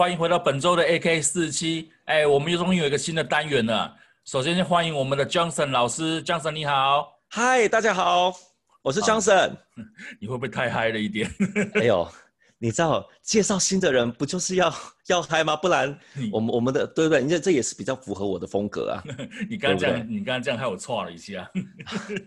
欢迎回到本周的 AK 四七。哎，我们又终于有一个新的单元了。首先先欢迎我们的 Johnson 老师，Johnson 你好。嗨，大家好，我是 Johnson。你会不会太嗨了一点？哎呦。你知道介绍新的人不就是要 要嗨吗？不然我们我们的对不对？你这这也是比较符合我的风格啊。你刚刚这样，你刚刚这样害我错了一下。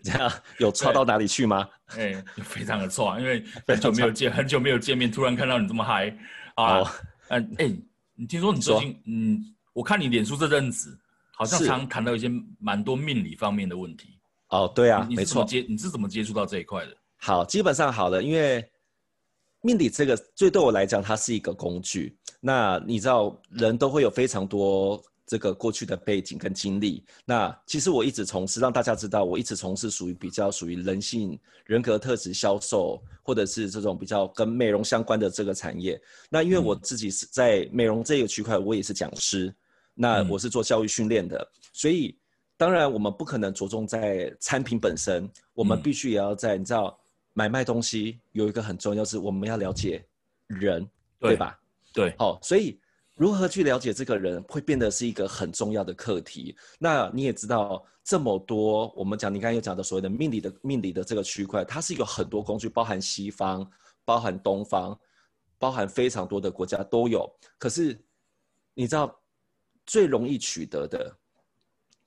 这样有错到哪里去吗？哎，非常的错，因为很久没有见，很久没有见面，突然看到你这么嗨啊！嗯、哦，哎，你听说你最近嗯，我看你脸书这阵子好像常谈到一些蛮多命理方面的问题。哦，对啊，你，你是怎么接，你是怎么接触到这一块的？好，基本上好了，因为。命理这个，最对我来讲，它是一个工具。那你知道，人都会有非常多这个过去的背景跟经历。那其实我一直从事，让大家知道，我一直从事属于比较属于人性、人格特质销售，或者是这种比较跟美容相关的这个产业。那因为我自己是在美容这个区块，我也是讲师，那我是做教育训练的，所以当然我们不可能着重在产品本身，我们必须也要在你知道。买卖东西有一个很重要，是我们要了解人，对，吧？对，好，所以如何去了解这个人，会变得是一个很重要的课题。那你也知道，这么多我们讲，你刚才有讲的所谓的命理的命理的这个区块，它是有很多工具，包含西方，包含东方，包含非常多的国家都有。可是你知道最容易取得的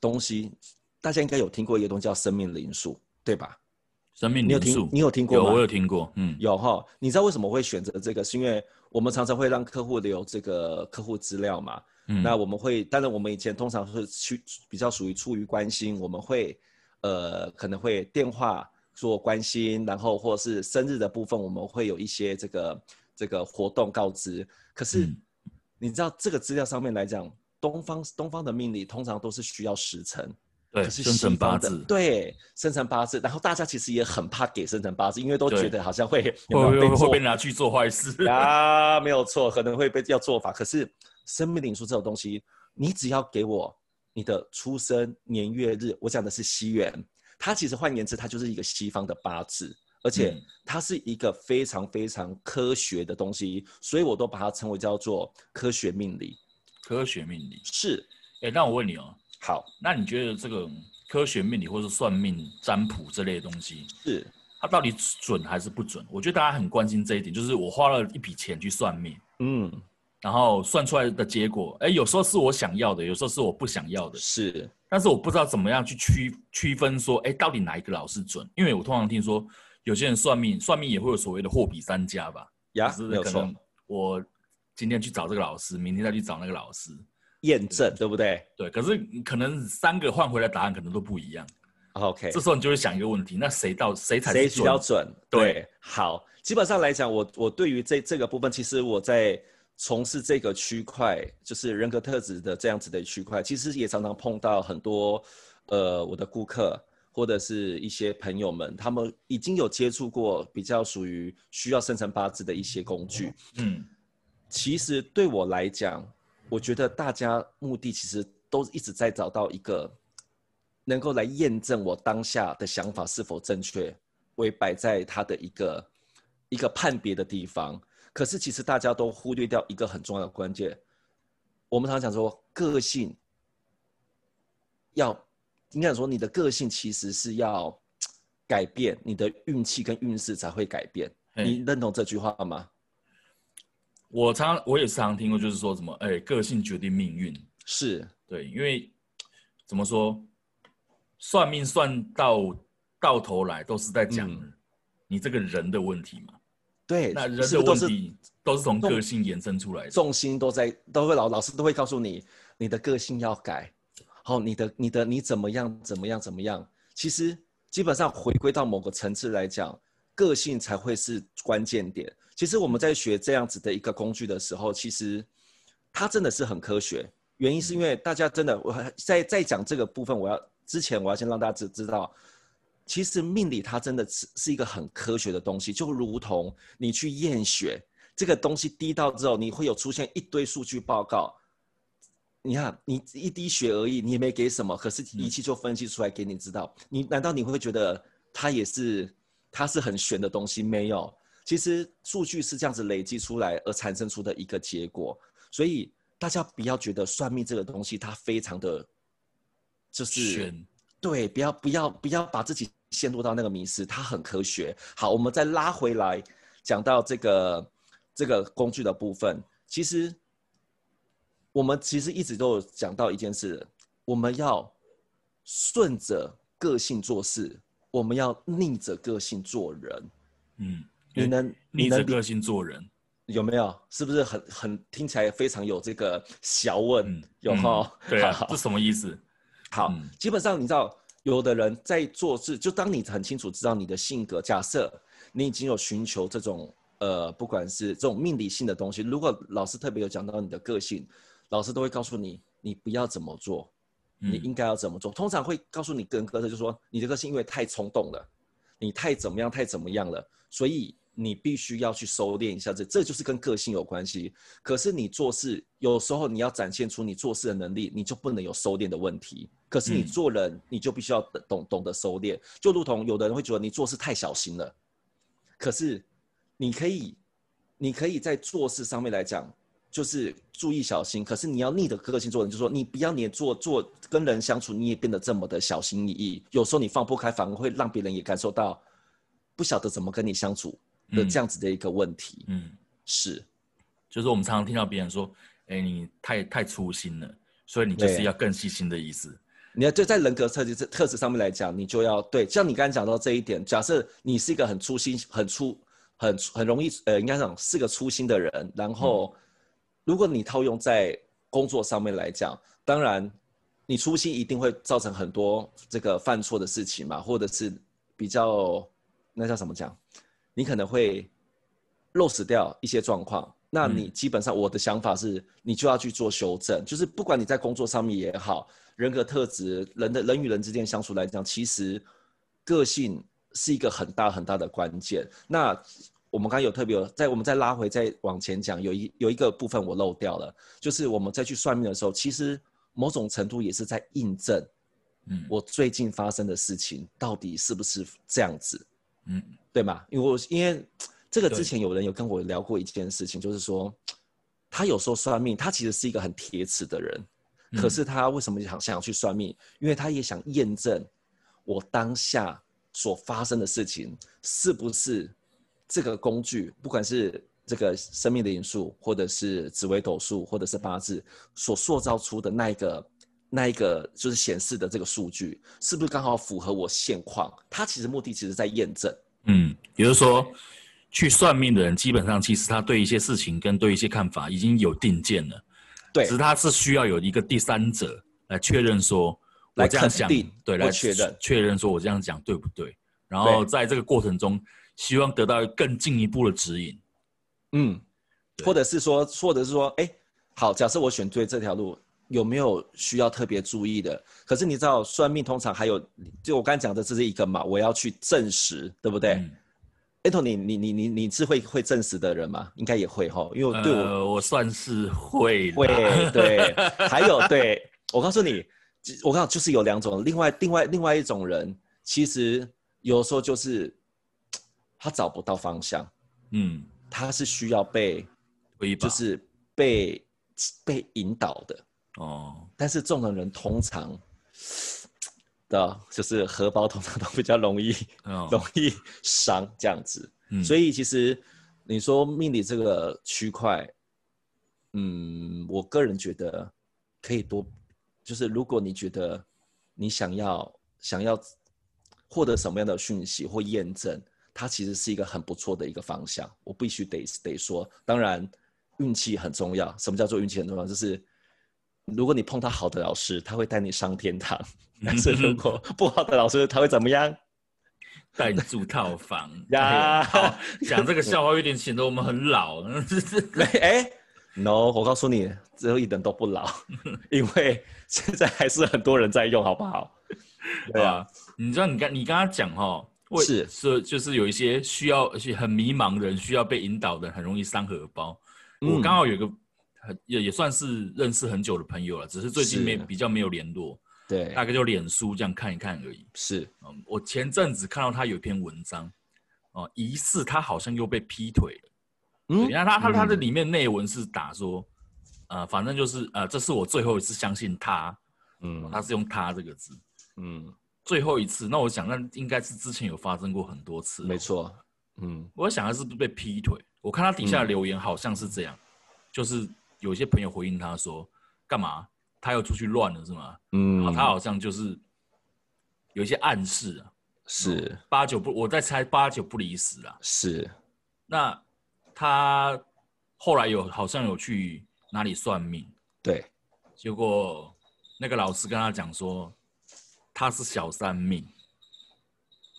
东西，大家应该有听过一个东西叫生命灵数，对吧？生命灵数，你有听过吗？有，我有听过。嗯，有哈。你知道为什么会选择这个？是因为我们常常会让客户留这个客户资料嘛。嗯。那我们会，当然我们以前通常是去比较属于出于关心，我们会呃可能会电话做关心，然后或者是生日的部分，我们会有一些这个这个活动告知。可是、嗯、你知道这个资料上面来讲，东方东方的命理通常都是需要时辰。对，生辰八字，对，生辰八字，然后大家其实也很怕给生辰八字，因为都觉得好像会会会被拿去做坏事啊，没有错，可能会被要做法。可是生命灵数这种东西，你只要给我你的出生年月日，我讲的是西元，它其实换言之，它就是一个西方的八字，而且它是一个非常非常科学的东西，所以我都把它称为叫做科学命理。科学命理是，哎，那我问你哦。好，那你觉得这个科学命理或是算命占卜这类的东西，是它到底准还是不准？我觉得大家很关心这一点，就是我花了一笔钱去算命，嗯，然后算出来的结果，哎，有时候是我想要的，有时候是我不想要的，是，但是我不知道怎么样去区区分说，哎，到底哪一个老师准？因为我通常听说有些人算命，算命也会有所谓的货比三家吧，呀，没有错，我今天去找这个老师，明天再去找那个老师。验证对不对？对，可是可能三个换回来答案可能都不一样。OK，这时候你就会想一个问题：那谁到谁才谁比较准？对，对，好，基本上来讲，我我对于这这个部分，其实我在从事这个区块，就是人格特质的这样子的区块，其实也常常碰到很多呃我的顾客或者是一些朋友们，他们已经有接触过比较属于需要生辰八字的一些工具。嗯，其实对我来讲。我觉得大家目的其实都一直在找到一个能够来验证我当下的想法是否正确，为摆在他的一个一个判别的地方。可是其实大家都忽略掉一个很重要的关键。我们常常讲说，个性要应该说你的个性其实是要改变，你的运气跟运势才会改变。你认同这句话吗？我常我也常常听过，就是说什么，哎，个性决定命运，是。对，因为怎么说，算命算到到头来都是在讲你这个人的问题嘛。嗯、对，那人的问题都是从个性延伸出来的，重心都在，都会老老师都会告诉你，你的个性要改，好，你的你的你怎么样怎么样怎么样，其实基本上回归到某个层次来讲，个性才会是关键点。其实我们在学这样子的一个工具的时候，其实它真的是很科学。原因是因为大家真的，我在在讲这个部分，我要之前我要先让大家知知道，其实命理它真的是是一个很科学的东西，就如同你去验血，这个东西滴到之后，你会有出现一堆数据报告。你看，你一滴血而已，你也没给什么，可是仪器就分析出来给你知道。你难道你会觉得它也是它是很玄的东西？没有。其实数据是这样子累积出来而产生出的一个结果，所以大家不要觉得算命这个东西它非常的，就是对，不要不要不要把自己陷入到那个迷思，它很科学。好，我们再拉回来讲到这个这个工具的部分，其实我们其实一直都有讲到一件事，我们要顺着个性做事，我们要逆着个性做人。嗯，你能逆着个性做人有没有？是不是很很听起来非常有这个小问？嗯、有哈、嗯？对啊，这什么意思？好，嗯、基本上你知道，有的人在做事，就当你很清楚知道你的性格，假设你已经有寻求这种呃，不管是这种命理性的东西，如果老师特别有讲到你的个性，老师都会告诉你，你不要怎么做，你应该要怎么做。嗯、通常会告诉你个人个性，就是说你的个性因为太冲动了，你太怎么样，太怎么样了。所以你必须要去收敛一下，这这就是跟个性有关系。可是你做事有时候你要展现出你做事的能力，你就不能有收敛的问题。可是你做人，你就必须要懂懂得收敛。就如同有的人会觉得你做事太小心了，可是你可以，你可以在做事上面来讲，就是注意小心。可是你要逆着个性做人，就是说你不要你做做跟人相处，你也变得这么的小心翼翼。有时候你放不开，反而会让别人也感受到。不晓得怎么跟你相处的这样子的一个问题，嗯，嗯是，就是我们常常听到别人说，哎，你太太粗心了，所以你就是要更细心的意思。你要就在人格特质特质上面来讲，你就要对，像你刚才讲到这一点，假设你是一个很粗心、很粗、很很容易，呃，应该讲是个粗心的人，然后如果你套用在工作上面来讲，当然你粗心一定会造成很多这个犯错的事情嘛，或者是比较。那叫什么讲？你可能会漏死掉一些状况。那你基本上，我的想法是，你就要去做修正。就是不管你在工作上面也好，人格特质、人的人与人之间相处来讲，其实个性是一个很大很大的关键。那我们刚刚有特别有在，我们再拉回再往前讲，有一有一个部分我漏掉了，就是我们再去算命的时候，其实某种程度也是在印证，嗯，我最近发生的事情到底是不是这样子。嗯，对吗？因为我因为这个之前有人有跟我聊过一件事情，就是说他有时候算命，他其实是一个很铁齿的人，可是他为什么想想要去算命？因为他也想验证我当下所发生的事情是不是这个工具，不管是这个生命的因素，或者是紫微斗数，或者是八字所塑造出的那一个。那一个就是显示的这个数据，是不是刚好符合我现况？他其实目的其实在验证。嗯，也就是说，去算命的人基本上其实他对一些事情跟对一些看法已经有定见了。对，只是他是需要有一个第三者来确认说，我这样讲，对，来确认确认说我这样讲对不对？然后在这个过程中，希望得到更进一步的指引。嗯，或者是说，或者是说，哎，好，假设我选对这条路。有没有需要特别注意的？可是你知道算命通常还有，就我刚才讲的这是一个嘛，我要去证实，对不对？嗯，Anthony，你你你你你是会会证实的人吗？应该也会哈，因为对我、呃、我算是会会对，还有对我告诉你，我告诉就是有两种，另外另外另外一种人，其实有时候就是他找不到方向，嗯，他是需要被，就是被被引导的。哦，但是这种人通常 的，就是荷包通常都比较容易，哦、容易伤这样子。嗯、所以其实你说命理这个区块，嗯，我个人觉得可以多，就是如果你觉得你想要想要获得什么样的讯息或验证，它其实是一个很不错的一个方向。我必须得得说，当然运气很重要。什么叫做运气很重要？就是如果你碰到好的老师，他会带你上天堂；但是如果不好的老师，他会怎么样？带你住套房 呀！好，讲这个笑话有点显得我们很老。哎，no，我告诉你，只有一点都不老，因为现在还是很多人在用，好不好？对啊，你知道你刚你刚刚讲哈，是是就是有一些需要而且很迷茫的人，需要被引导的，很容易伤荷包。嗯、我刚好有一个。也也算是认识很久的朋友了，只是最近没比较没有联络，对，大概就脸书这样看一看而已。是，嗯，我前阵子看到他有一篇文章，哦、呃，疑似他好像又被劈腿了。嗯，你看他他他的里面内文是打说，呃，反正就是呃，这是我最后一次相信他，嗯，他是用他这个字，嗯，最后一次。那我想，那应该是之前有发生过很多次，没错，嗯，我想他是不是被劈腿？我看他底下的留言好像是这样，嗯、就是有些朋友回应他说，干嘛？他又出去乱了是吗？嗯，然后他好像就是有一些暗示啊，是八九不，我在猜八九不离十啊，是。那他后来有好像有去哪里算命，对，结果那个老师跟他讲说他是小三命，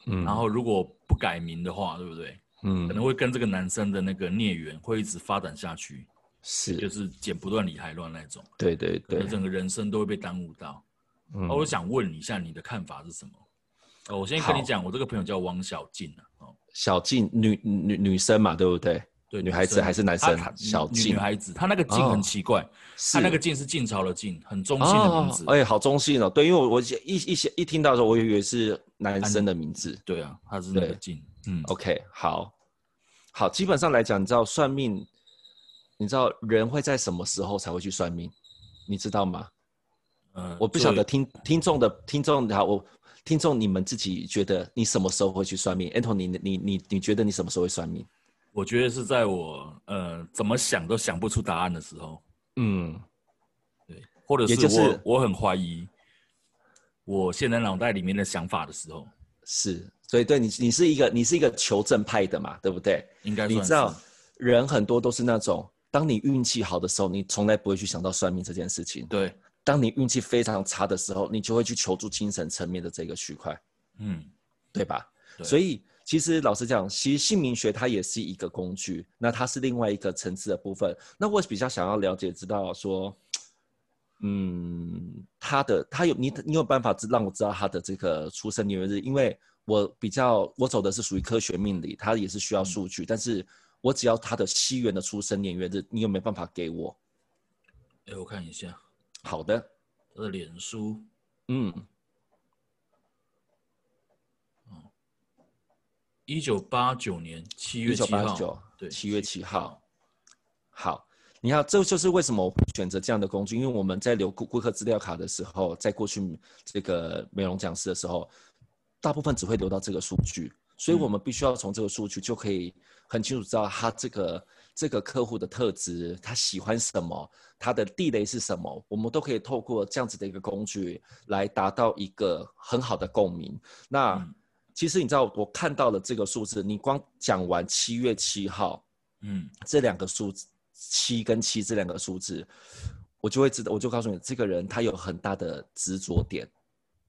嗯，然后如果不改名的话，对不对？嗯，可能会跟这个男生的那个孽缘会一直发展下去。是，就是剪不断理还乱那种。对对对，整个人生都会被耽误到。嗯，我想问一下你的看法是什么？哦，我先跟你讲，我这个朋友叫王小静哦，小静，女女女生嘛，对不对？对，女孩子还是男生？小静，女孩子，她那个静很奇怪，她那个静是晋朝的晋，很中性的名字。哎，好中性哦。对，因为我我一一些一听到的时候，我以为是男生的名字。对啊，他是那个静。嗯，OK，好，好，基本上来讲，你知道算命。你知道人会在什么时候才会去算命？你知道吗？嗯，我不晓得听听众的听众好，我听众你们自己觉得你什么时候会去算命？Anthony，你你你你觉得你什么时候会算命？我觉得是在我呃怎么想都想不出答案的时候。嗯，对，或者是我就是我很怀疑我现在脑袋里面的想法的时候。是，所以对你你是一个你是一个求证派的嘛，对不对？应该你知道人很多都是那种。当你运气好的时候，你从来不会去想到算命这件事情。对，当你运气非常差的时候，你就会去求助精神层面的这个区块。嗯，对吧？对。所以其实老实讲，其实姓名学它也是一个工具，那它是另外一个层次的部分。那我比较想要了解，知道说，嗯，他的他有你你有办法让我知道他的这个出生年月日？因为我比较我走的是属于科学命理，它也是需要数据，嗯、但是。我只要他的西元的出生年月日，你有没有办法给我？哎，我看一下。好的，他的脸书，嗯，哦，一九八九年七月七号，对，七月七号。好，你看，这就是为什么我会选择这样的工具，因为我们在留顾顾客资料卡的时候，在过去这个美容讲师的时候，大部分只会留到这个数据。所以我们必须要从这个数据就可以很清楚知道他这个这个客户的特质，他喜欢什么，他的地雷是什么，我们都可以透过这样子的一个工具来达到一个很好的共鸣。那其实你知道，我看到了这个数字，你光讲完七月七号，嗯，这两个数字七跟七这两个数字，我就会知道，我就告诉你，这个人他有很大的执着点，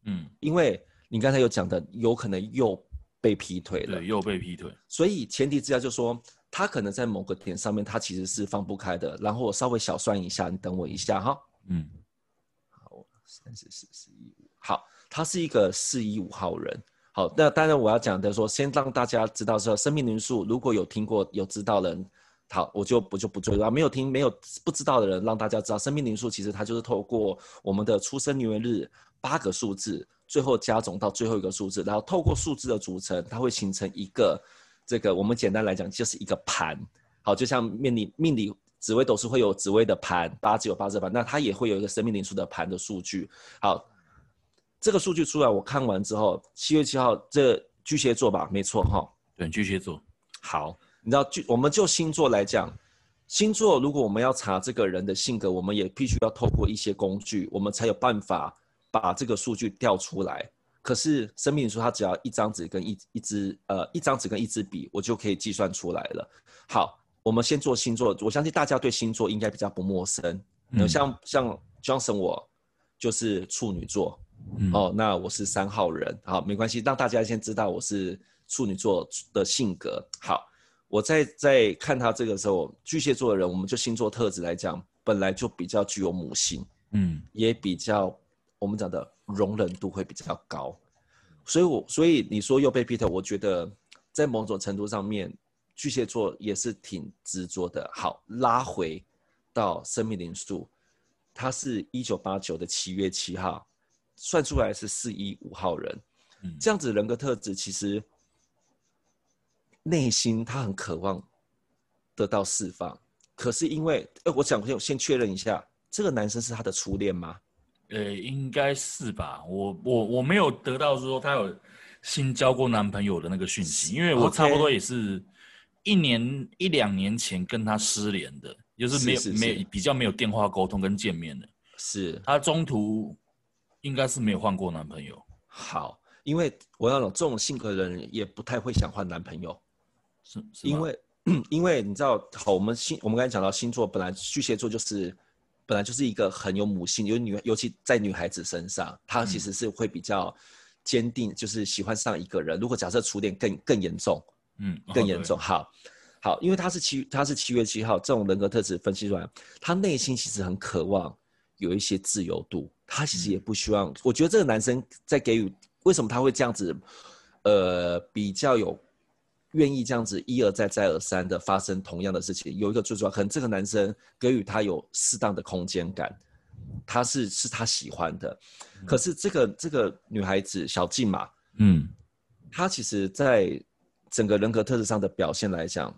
嗯，因为你刚才有讲的，有可能又。被劈腿了，对，又被劈腿，所以前提之下就说他可能在某个点上面，他其实是放不开的。然后我稍微小算一下，你等我一下哈。嗯，好，三十四四一五，好，他是一个四一五号人。好，那当然我要讲的说，先让大家知道说，生命灵数如果有听过有知道的人，好，我就不就不追了。没有听没有不知道的人，让大家知道，生命灵数其实它就是透过我们的出生年月日八个数字。最后加总到最后一个数字，然后透过数字的组成，它会形成一个这个我们简单来讲就是一个盘。好，就像命理命理紫微斗数会有紫微的盘，八字有八字盘，那它也会有一个生命灵数的盘的数据。好，这个数据出来，我看完之后，七月七号这巨蟹座吧，没错哈。对，巨蟹座。好，你知道巨，我们就星座来讲，星座如果我们要查这个人的性格，我们也必须要透过一些工具，我们才有办法。把这个数据调出来，可是生命灵数它只要一张纸跟一一支呃一张纸跟一支笔，我就可以计算出来了。好，我们先做星座，我相信大家对星座应该比较不陌生。嗯、像像 Johnson 我就是处女座，嗯、哦，那我是三号人，好，没关系，让大家先知道我是处女座的性格。好，我在在看他这个时候，巨蟹座的人，我们就星座特质来讲，本来就比较具有母性，嗯，也比较。我们讲的容忍度会比较高，所以我所以你说又被劈腿，我觉得在某种程度上面，巨蟹座也是挺执着的。好，拉回到生命灵数，他是一九八九的七月七号，算出来是四一五号人，这样子人格特质其实内心他很渴望得到释放，可是因为，哎，我想先先确认一下，这个男生是他的初恋吗？呃，应该是吧。我我我没有得到说她有新交过男朋友的那个讯息，因为我差不多也是一年.一两年前跟她失联的，就是没有没有比较没有电话沟通跟见面的。是她中途应该是没有换过男朋友。好，因为我那种这种性格的人也不太会想换男朋友，是，是因为 因为你知道，好，我们星我们刚才讲到星座，本来巨蟹座就是。本来就是一个很有母性，有女，尤其在女孩子身上，她其实是会比较坚定，就是喜欢上一个人。如果假设初恋更更严重，嗯，更严重，好，好，因为他是七，他是七月七号，这种人格特质分析出来，他内心其实很渴望有一些自由度，他其实也不希望。我觉得这个男生在给予，为什么他会这样子，呃，比较有。愿意这样子一而再再而三的发生同样的事情，有一个最重要，可能这个男生给予他有适当的空间感，他是是他喜欢的。可是这个这个女孩子小静嘛，嗯，她其实在整个人格特质上的表现来讲，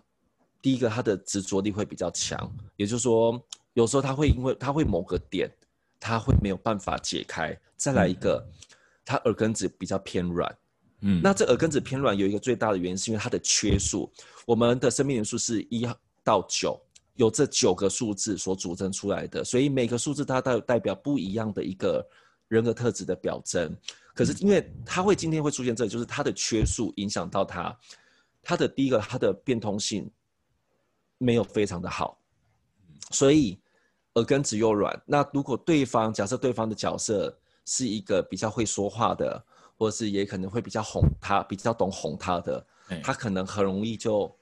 第一个她的执着力会比较强，也就是说，有时候她会因为她会某个点，她会没有办法解开。再来一个，她耳根子比较偏软。嗯，那这耳根子偏软有一个最大的原因，是因为它的缺数。我们的生命元素是一到九，有这九个数字所组成出来的，所以每个数字它代代表不一样的一个人格特质的表征。可是因为它会今天会出现这，就是它的缺数影响到它，它的第一个它的变通性没有非常的好，所以耳根子又软。那如果对方假设对方的角色是一个比较会说话的。或是也可能会比较哄他，比较懂哄他的，欸、他可能很容易就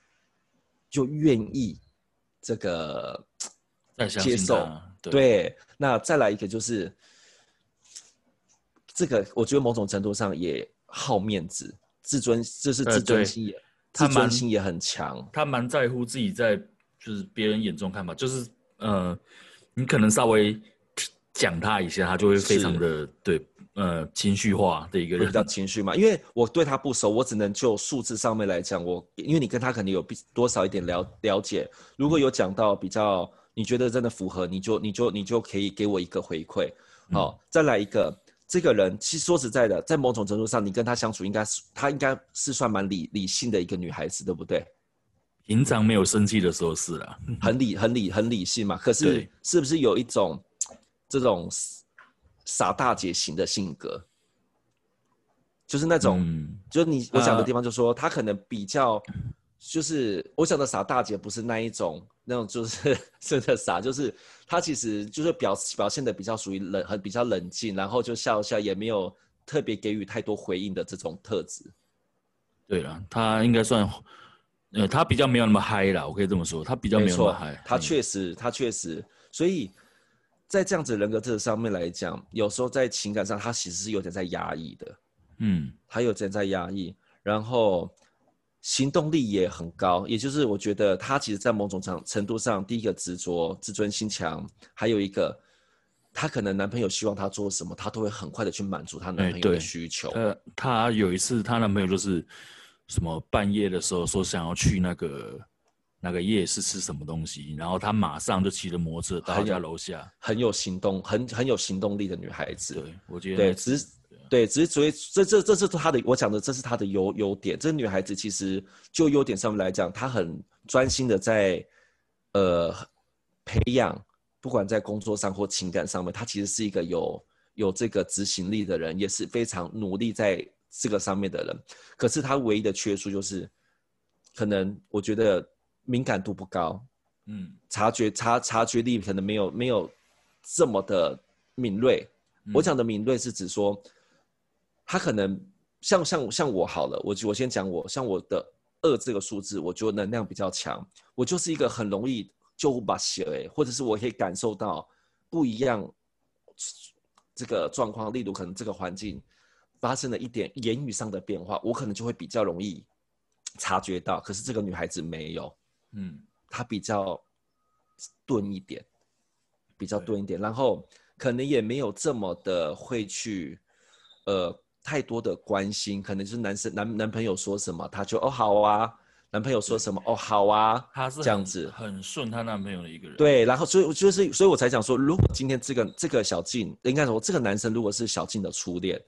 就愿意这个接受。对，对，那再来一个就是这个，我觉得某种程度上也好面子、自尊，就是自尊心也，自尊心也很强。他蛮在乎自己在就是别人眼中看法，就是呃，你可能稍微讲他一下，他就会非常的是对。呃，情绪化的一个人，比较情绪嘛。因为我对他不熟，我只能就数字上面来讲。我因为你跟他肯定有多少一点了了解，如果有讲到比较你觉得真的符合，你就你就你就可以给我一个回馈。好，嗯、再来一个，这个人其实说实在的，在某种程度上，你跟他相处应该是他应该是算蛮理理性的一个女孩子，对不对？平常没有生气的时候是啦，很理很理很理性嘛。可是是不是有一种这种？傻大姐型的性格，就是那种，嗯、就是你我讲的地方，就是说她、啊、可能比较，就是我讲的傻大姐不是那一种，那种就是 真的傻，就是她其实就是表表现的比较属于冷，很比较冷静，然后就笑笑，也没有特别给予太多回应的这种特质。对了，她应该算，呃，她比较没有那么嗨啦，我可以这么说，他比较没有那么嗨。他确实，他确实，所以。在这样子人格这上面来讲，有时候在情感上，他其实是有点在压抑的，嗯，他有点在压抑，然后行动力也很高，也就是我觉得他其实，在某种程程度上，第一个执着、自尊心强，还有一个，他可能男朋友希望他做什么，他都会很快的去满足他男朋友的需求。呃，他有一次，她男朋友就是什么半夜的时候说想要去那个。那个夜市吃什么东西？然后他马上就骑着摩托车到他家楼下，很有行动，很很有行动力的女孩子。对，我觉得对，只是对，只是所以这这这是她的，我讲的这是她的优优点。这女孩子其实就优点上面来讲，她很专心的在呃培养，不管在工作上或情感上面，她其实是一个有有这个执行力的人，也是非常努力在这个上面的人。可是她唯一的缺处就是，可能我觉得。敏感度不高，嗯，察觉察察觉力可能没有没有这么的敏锐。嗯、我讲的敏锐是指说，他可能像像像我好了，我我先讲我，像我的二这个数字，我觉得能量比较强，我就是一个很容易就把血，或者是我可以感受到不一样这个状况，例如可能这个环境发生了一点言语上的变化，我可能就会比较容易察觉到，可是这个女孩子没有。嗯，他比较钝一点，比较钝一点，然后可能也没有这么的会去，呃，太多的关心，可能就是男生男男朋友说什么，他就哦好啊，男朋友说什么哦，好啊，他是这样子，很顺他男朋友的一个人。对，然后所以就是，所以我才讲说，如果今天这个这个小静，应该说这个男生如果是小静的初恋，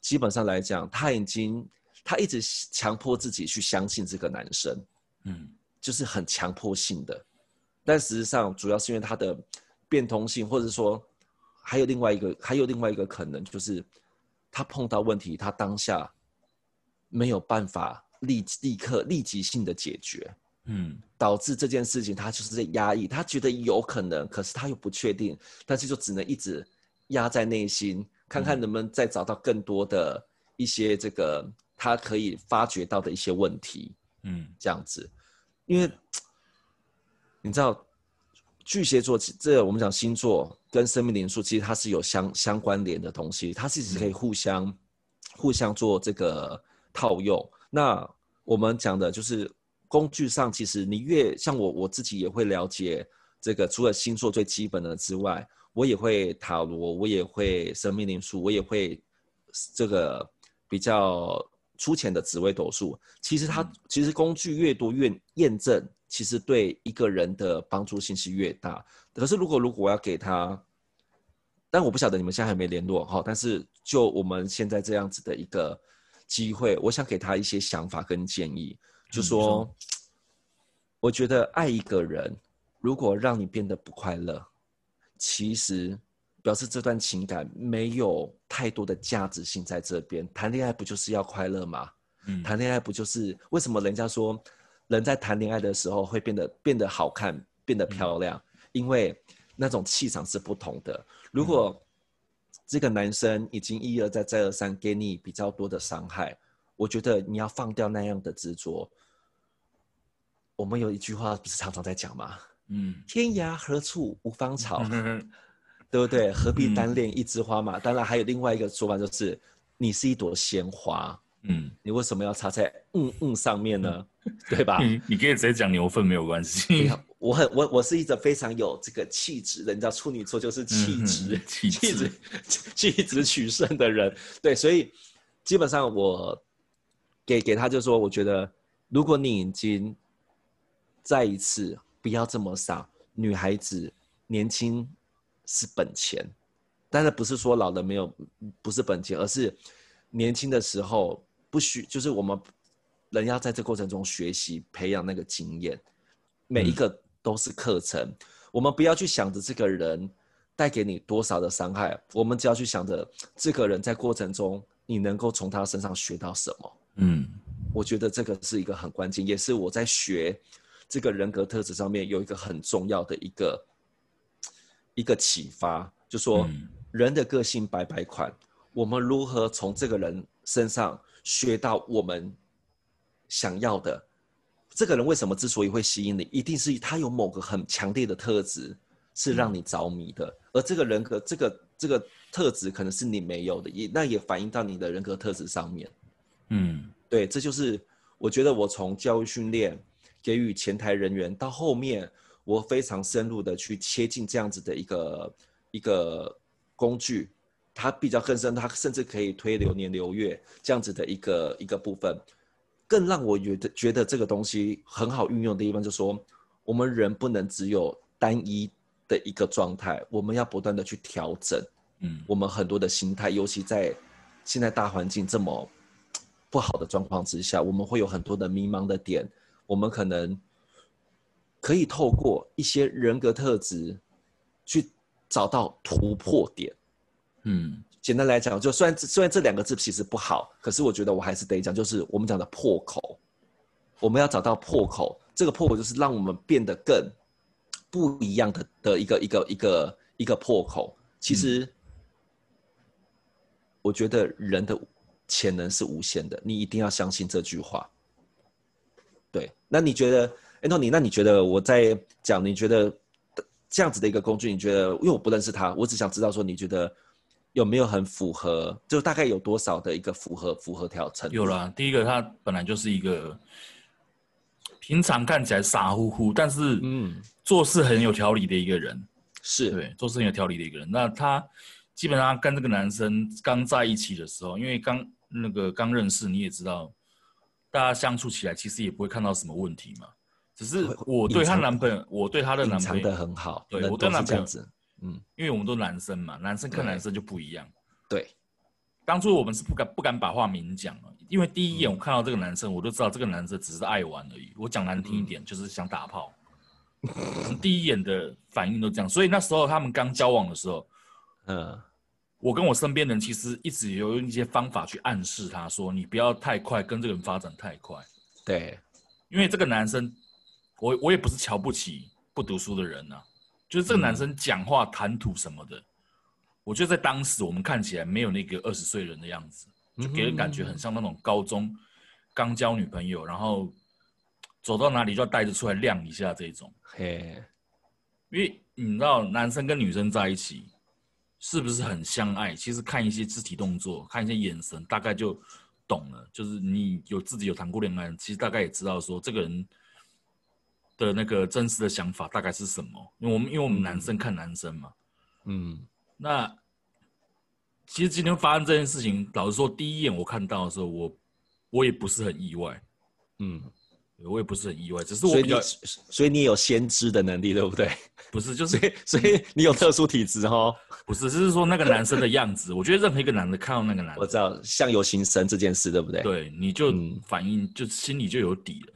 基本上来讲，他已经他一直强迫自己去相信这个男生，嗯，就是很强迫性的。但实际上，主要是因为他的变通性，或者说还有另外一个，还有另外一个可能，就是他碰到问题，他当下没有办法。立立刻立即性的解决，嗯，导致这件事情他就是在压抑，他觉得有可能，可是他又不确定，但是就只能一直压在内心，看看能不能再找到更多的一些这个他可以发掘到的一些问题，嗯，这样子，因为你知道巨蟹座，这个、我们讲星座跟生命灵数其实它是有相相关联的东西，它是一直可以互相、互相做这个套用。那我们讲的就是工具上，其实你越像我，我自己也会了解这个。除了星座最基本的之外，我也会塔罗，我也会生命灵数，我也会这个比较粗浅的紫微斗数。其实它其实工具越多越验证，其实对一个人的帮助性是越大。可是如果如果我要给他，但我不晓得你们现在还没联络哈。但是就我们现在这样子的一个。机会，我想给他一些想法跟建议，就说，嗯、我觉得爱一个人，如果让你变得不快乐，其实表示这段情感没有太多的价值性在这边。谈恋爱不就是要快乐吗？嗯，谈恋爱不就是为什么人家说人在谈恋爱的时候会变得变得好看，变得漂亮？嗯、因为那种气场是不同的。如果、嗯这个男生已经一而再再而三给你比较多的伤害，我觉得你要放掉那样的执着。我们有一句话不是常常在讲吗？嗯，天涯何处无芳草，嗯、对不对？何必单恋一枝花嘛？嗯、当然还有另外一个说法，就是你是一朵鲜花，嗯，你为什么要插在嗯嗯上面呢？嗯、对吧？你你可以直接讲牛粪没有关系。我很我我是一个非常有这个气质的，你知道处女座就是气质气质气质取胜的人，对，所以基本上我给给他就说，我觉得如果你已经再一次不要这么傻，女孩子年轻是本钱，但是不是说老了没有不是本钱，而是年轻的时候不需就是我们人要在这过程中学习培养那个经验，每一个。嗯都是课程，我们不要去想着这个人带给你多少的伤害，我们只要去想着这个人在过程中你能够从他身上学到什么。嗯，我觉得这个是一个很关键，也是我在学这个人格特质上面有一个很重要的一个一个启发，就说人的个性百百款，我们如何从这个人身上学到我们想要的。这个人为什么之所以会吸引你，一定是他有某个很强烈的特质，是让你着迷的。嗯、而这个人格，这个这个特质可能是你没有的，也那也反映到你的人格特质上面。嗯，对，这就是我觉得我从教育训练给予前台人员到后面，我非常深入的去切近这样子的一个一个工具，它比较更深，它甚至可以推流年流月这样子的一个一个部分。更让我觉得觉得这个东西很好运用的地方，就是说，我们人不能只有单一的一个状态，我们要不断的去调整。嗯，我们很多的心态，尤其在现在大环境这么不好的状况之下，我们会有很多的迷茫的点，我们可能可以透过一些人格特质去找到突破点。嗯。简单来讲，就虽然虽然这两个字其实不好，可是我觉得我还是得讲，就是我们讲的破口，我们要找到破口，这个破口就是让我们变得更不一样的的一个一个一个一个破口。其实，我觉得人的潜能是无限的，你一定要相信这句话。对，那你觉得，Anthony，那你觉得我在讲，你觉得这样子的一个工具，你觉得，因为我不认识他，我只想知道说，你觉得。有没有很符合？就大概有多少的一个符合符合条程？有啦，第一个他本来就是一个平常看起来傻乎乎，但是嗯，做事很有条理的一个人。是对，做事很有条理的一个人。那他基本上跟这个男生刚在一起的时候，因为刚那个刚认识，你也知道，大家相处起来其实也不会看到什么问题嘛。只是我对她男朋友，我对她的男朋友的很好，对我对男朋友，嗯，因为我们都男生嘛，男生跟男生就不一样。对，当初我们是不敢不敢把话明讲了，因为第一眼我看到这个男生，我就知道这个男生只是爱玩而已。我讲难听一点，就是想打炮。第一眼的反应都这样，所以那时候他们刚交往的时候，嗯。我跟我身边人其实一直有用一些方法去暗示他说：“你不要太快跟这个人发展太快。”对，因为这个男生，我我也不是瞧不起不读书的人呐、啊，就是这个男生讲话谈吐什么的，嗯、我觉得在当时我们看起来没有那个二十岁人的样子，就给人感觉很像那种高中刚交女朋友，然后走到哪里就要带着出来亮一下这种。嘿，因为你知道，男生跟女生在一起。是不是很相爱？其实看一些肢体动作，看一些眼神，大概就懂了。就是你有自己有谈过恋爱，其实大概也知道说这个人的那个真实的想法大概是什么。因为我们因为我们男生看男生嘛，嗯，那其实今天发生这件事情，老实说，第一眼我看到的时候，我我也不是很意外，嗯。我也不是很意外，只是我比较，所以，你有先知的能力，对不对？不是，就是所以，所以你有特殊体质哦。不是，就是说那个男生的样子，我觉得任何一个男的看到那个男的，我知道相由心生这件事，对不对？对，你就反应，嗯、就心里就有底了。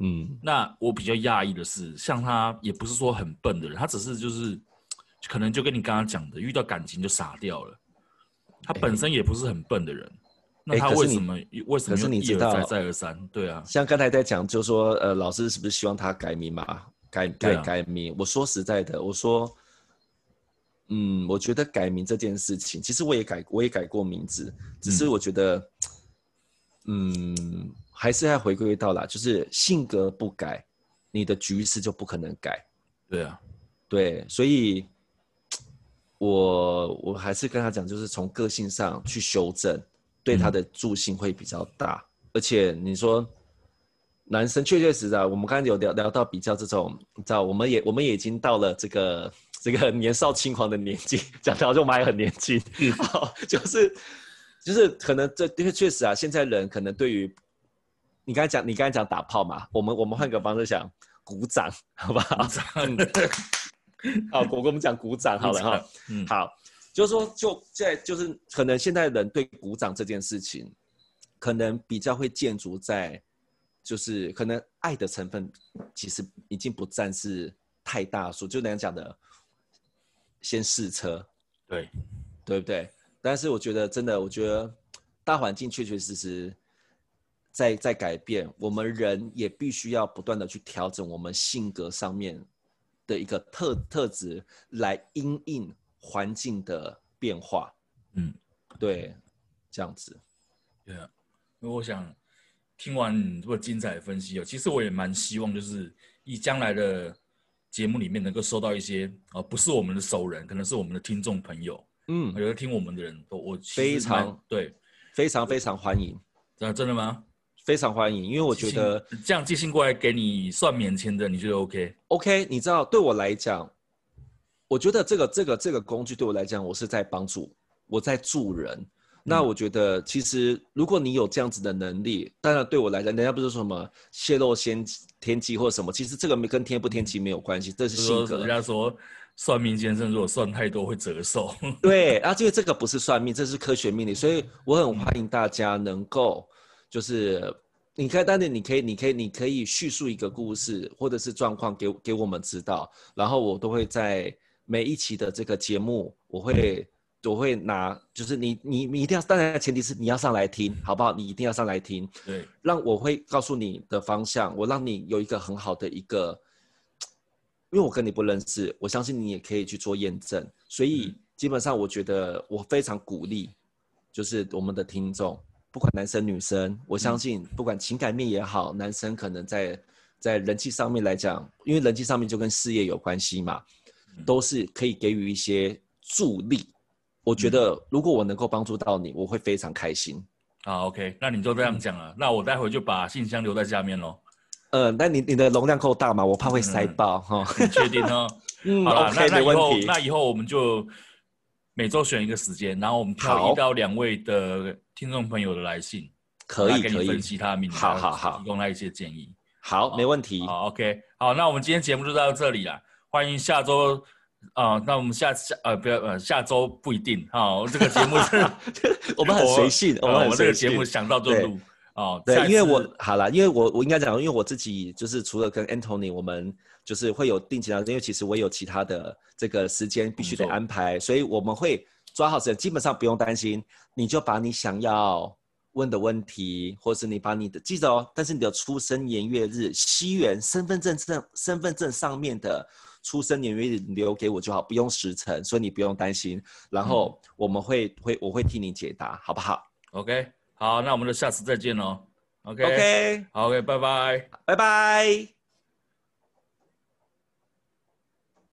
嗯，那我比较讶异的是，像他也不是说很笨的人，他只是就是可能就跟你刚刚讲的，遇到感情就傻掉了。他本身也不是很笨的人。那他为什么？为什么？可是你知道，再再而三，对啊。像刚才在讲，就说呃，老师是不是希望他改名嘛？改改改名。我说实在的，我说，嗯，我觉得改名这件事情，其实我也改，我也改过名字，只是我觉得，嗯，嗯，还是要回归到啦，就是性格不改，你的局势就不可能改。对啊，对，所以，我我还是跟他讲，就是从个性上去修正。对他的助性会比较大，嗯、而且你说男生确确实实啊，我们刚才有聊聊到比较这种，你知道，我们也我们也已经到了这个这个年少轻狂的年纪，讲到就我们还很年轻，嗯、就是就是可能这因为确实啊，现在人可能对于你刚才讲你刚才讲打炮嘛，我们我们换个方式想，鼓掌好不好？鼓掌，好，我跟我们讲鼓掌好了哈，嗯，好。就是说，就在就是可能现在人对鼓掌这件事情，可能比较会建筑在，就是可能爱的成分其实已经不占是太大数，就那样讲的，先试车，对，对不对？但是我觉得真的，我觉得大环境确确实实在在改变，我们人也必须要不断的去调整我们性格上面的一个特特质来因应。环境的变化，嗯，对，这样子，对啊，因为我想听完你这么精彩的分析哦，其实我也蛮希望，就是以将来的节目里面能够收到一些啊，不是我们的熟人，可能是我们的听众朋友，嗯，有的听我们的人，都我非常对，非常非常欢迎，啊，真的吗？非常欢迎，因为我觉得这样寄信过来给你算免签的，你觉得 OK？OK，你知道，对我来讲。我觉得这个这个这个工具对我来讲，我是在帮助，我在助人。嗯、那我觉得，其实如果你有这样子的能力，当然对我来讲，人家不是说什么泄露先天机或者什么，其实这个没跟天不天机没有关系，这是性格。人家说算命先生如果算太多会折寿。对，啊，因为这个不是算命，这是科学命理，所以我很欢迎大家能够，就是你可以，当然你可以，你可以，你可以叙述一个故事或者是状况给给我们知道，然后我都会在。每一期的这个节目，我会我会拿，就是你你你一定要，当然前提是你要上来听，好不好？你一定要上来听，对，让我会告诉你的方向，我让你有一个很好的一个，因为我跟你不认识，我相信你也可以去做验证，所以基本上我觉得我非常鼓励，就是我们的听众，不管男生女生，我相信不管情感面也好，男生可能在在人际上面来讲，因为人际上面就跟事业有关系嘛。都是可以给予一些助力，我觉得如果我能够帮助到你，我会非常开心。好，OK，那你就这样讲了，嗯、那我待会就把信箱留在下面喽。呃，那你你的容量够大吗？我怕会塞爆哈。你确定哦？嗯，好了，okay, 那那以后那以后我们就每周选一个时间，然后我们挑一到两位的听众朋友的来信。可以，可以分析他的命，好好好，提供他一些建议。好，没问题。好，OK，好，那我们今天节目就到这里了。欢迎下周啊、呃，那我们下下呃不要呃下周不一定啊，这个节目是 我们很随性，我们我这个节目想到就录哦。对，因为我好了，因为我我应该讲，因为我自己就是除了跟 Anthony，我们就是会有定期的，因为其实我有其他的这个时间必须得安排，所以我们会抓好时间，基本上不用担心，你就把你想要。问的问题，或是你把你的记得哦，但是你的出生年月日、西元身份证证身份证上面的出生年月日留给我就好，不用时辰，所以你不用担心。然后我们会、嗯、会我会替你解答，好不好？OK，好，那我们就下次再见喽。Okay. 好，OK，拜拜，拜拜。